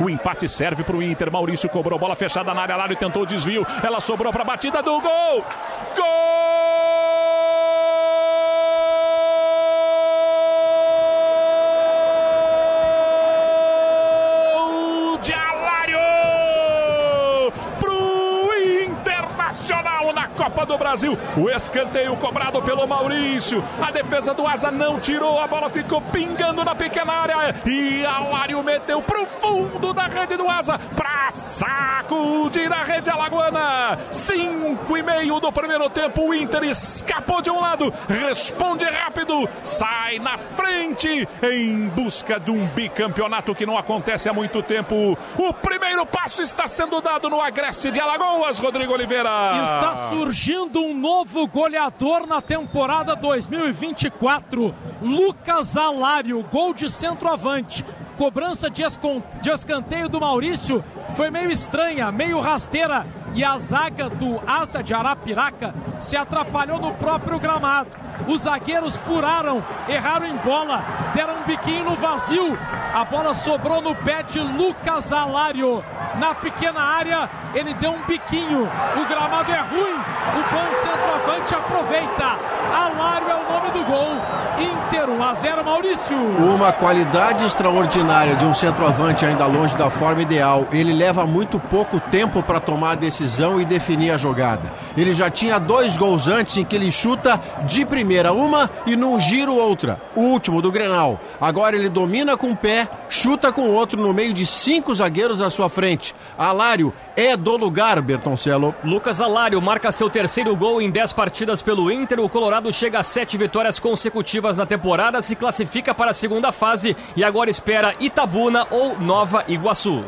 O empate serve para o Inter. Maurício cobrou bola fechada na área. Lário tentou o desvio. Ela sobrou para a batida do gol. Gol Copa do Brasil. O escanteio cobrado pelo Maurício. A defesa do Asa não tirou. A bola ficou pingando na pequena área. E Alário meteu pro fundo da rede do Asa. Pra sacudir a rede alagoana. Cinco e meio do primeiro tempo. O Inter escapou de um lado. Responde rápido. Sai na frente. Em busca de um bicampeonato que não acontece há muito tempo. O primeiro passo está sendo dado no Agreste de Alagoas, Rodrigo Oliveira. Está surgindo um novo goleador na temporada 2024. Lucas Alário, gol de centroavante. Cobrança de, escanteio do Maurício foi meio estranha, meio rasteira. E a zaga do Asa de Arapiraca se atrapalhou no próprio gramado. Os zagueiros furaram, erraram em bola, deram um biquinho no vazio. A bola sobrou no pé de Lucas Alário. Na pequena área, ele deu um biquinho. O gramado é ruim. O bom centroavante aproveita. Alário é o nome do gol. Inter 1 a 0 Maurício. Uma qualidade extraordinária de um centroavante ainda longe da forma ideal. Ele leva muito pouco tempo para tomar a decisão e definir a jogada. Ele já tinha dois gols antes em que ele chuta de primeira uma e num giro outra. O último do Grenal. Agora ele domina com o pé, chuta com o outro no meio de cinco zagueiros à sua frente. Alário é do lugar, Bertoncello. Lucas Alário marca seu terceiro gol em 10 partidas pelo Inter. O Colorado chega a sete vitórias consecutivas na temporada, se classifica para a segunda fase e agora espera Itabuna ou Nova Iguaçu.